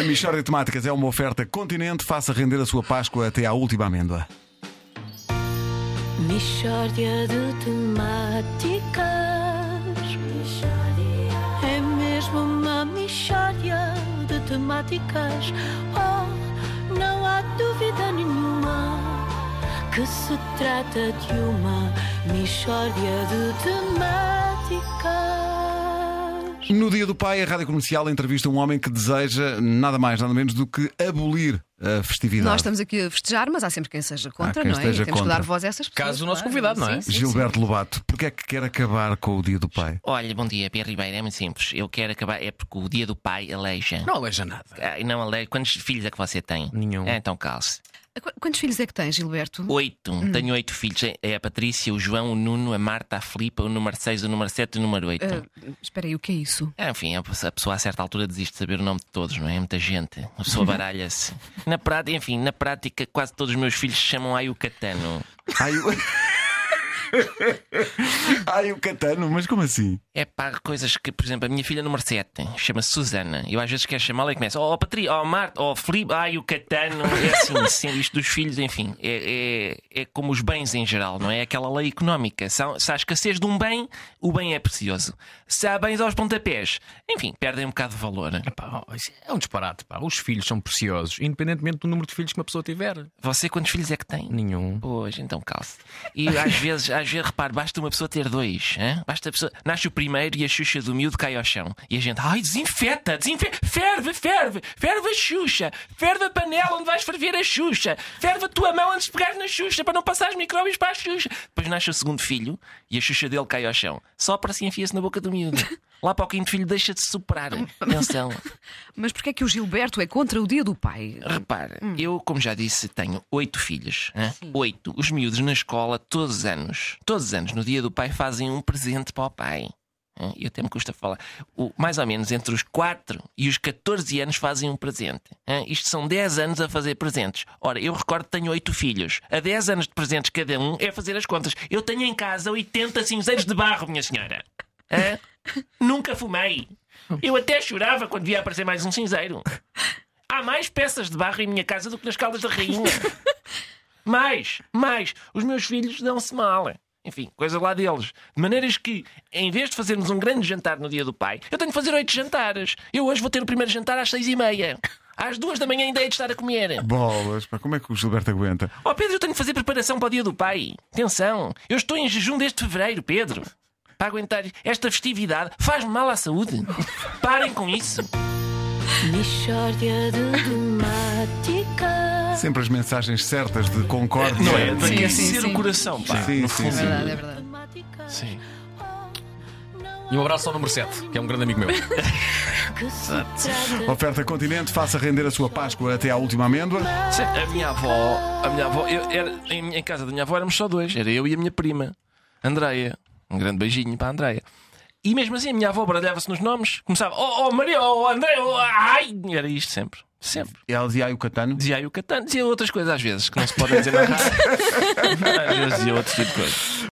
A Michórdia de Temáticas é uma oferta continente. Faça render a sua Páscoa até à última amêndoa. Mishória de temáticas. É mesmo uma mishória de temáticas. Oh, não há dúvida nenhuma que se trata de uma mishória de temáticas. No Dia do Pai, a Rádio Comercial entrevista um homem que deseja nada mais, nada menos do que abolir a festividade. Nós estamos aqui a festejar, mas há sempre quem seja contra, Há quem não é? esteja E Temos contra. que dar voz a essas pessoas. Caso o nosso claro. convidado, não é? Sim, sim, Gilberto Lobato, porque é que quer acabar com o Dia do Pai? Olha, bom dia, Pierre Ribeiro. É muito simples. Eu quero acabar. É porque o dia do pai aleija. Não aleja nada. Ah, não aleija. Quantos filhos é que você tem? Nenhum. É, então calce. Quantos filhos é que tens, Gilberto? Oito. Tenho oito filhos. É- É a Patrícia, o João, o Nuno, a Marta, a Filipa, o número 6, o número 7 e o número 8. Ah, espera aí, o que é isso? É, enfim, a pessoa a certa altura desiste de saber o nome de todos, não é? Muita gente. A pessoa baralha-se. Na prática, enfim, na prática, quase todos os meus filhos se chamam Ayucatano. Ai, o... Ai, o Catano, mas como assim? É pá, coisas que, por exemplo, a minha filha número 7 chama-se Susana. Eu às vezes quero chamá-la e começo, oh Patrícia, oh Marta, oh Felipe, ai o Catano. É assim, sendo isto dos filhos, enfim, é, é, é como os bens em geral, não é? Aquela lei económica. Se há, se há escassez de um bem, o bem é precioso. Se há bens aos pontapés, enfim, perdem um bocado de valor. Pá, ó, isso é um disparate. Pá. Os filhos são preciosos, independentemente do número de filhos que uma pessoa tiver. Você quantos filhos é que tem? Nenhum. Pois, então calce. E às vezes, às vezes, repare, basta uma pessoa ter dois. hã? Basta a pessoa. Nasce o primeiro e a Xuxa do miúdo cai ao chão. E a gente, ai, desinfeta, desinfeta, ferve, ferve, ferve a Xuxa, ferve a panela onde vais ferver a Xuxa, ferve a tua mão antes de pegares na Xuxa para não passar os micróbios para a Xuxa. Depois nasce o segundo filho e a Xuxa dele cai ao chão. Só para se enfia-se na boca do miúdo. Lá para o quinto filho deixa de superar. Atenção. Mas porquê é que o Gilberto é contra o dia do pai? Repara, eu, como já disse, tenho oito filhos. Oito. Os miúdos na escola, todos os anos, todos os anos, no dia do pai, fazem um presente para o pai. E até me custa falar. O, mais ou menos entre os 4 e os 14 anos fazem um presente. Isto são 10 anos a fazer presentes. Ora, eu recordo que tenho 8 filhos. A 10 anos de presentes cada um é fazer as contas. Eu tenho em casa 80 cinzeiros de barro, minha senhora. Hã? Nunca fumei. Eu até chorava quando via aparecer mais um cinzeiro. Há mais peças de barro em minha casa do que nas caldas da rainha. Mais, mais. Os meus filhos dão-se mal. Enfim, coisa lá deles. De maneiras que, em vez de fazermos um grande jantar no dia do pai, eu tenho que fazer oito jantares. Eu hoje vou ter o primeiro jantar às seis e meia. Às duas da manhã ainda hei de estar a comer. Bolas, pá, como é que o Gilberto aguenta? Oh Pedro, eu tenho que fazer preparação para o dia do pai. Atenção, eu estou em jejum desde fevereiro, Pedro. Para aguentar esta festividade faz-me mal à saúde. Parem com isso. Mishória de temáticas. Sempre as mensagens certas de concórdia. Não é? De Sim, aquecer sim, sim. o coração, pá. Sim, no sim, fundo. sim. É verdade, é verdade. Sim. E um abraço ao número 7, que é um grande amigo meu. Oferta Continente, faça render a sua Páscoa até à última amêndoa. Sim, A minha avó, a minha avó, eu, era, em, em casa da minha avó éramos só dois, era eu e a minha prima, Andreia. Um grande beijinho para a Andreia. E mesmo assim a minha avó baralhava-se nos nomes, começava, oh, oh Maria, oh André, oh, ai! Era isto sempre, sempre. E ela dizia, ai, o Catano. Dizia aí o Catano, dizia outras coisas às vezes que não se podem dizer na rádio. às vezes dizia outro tipo de coisas.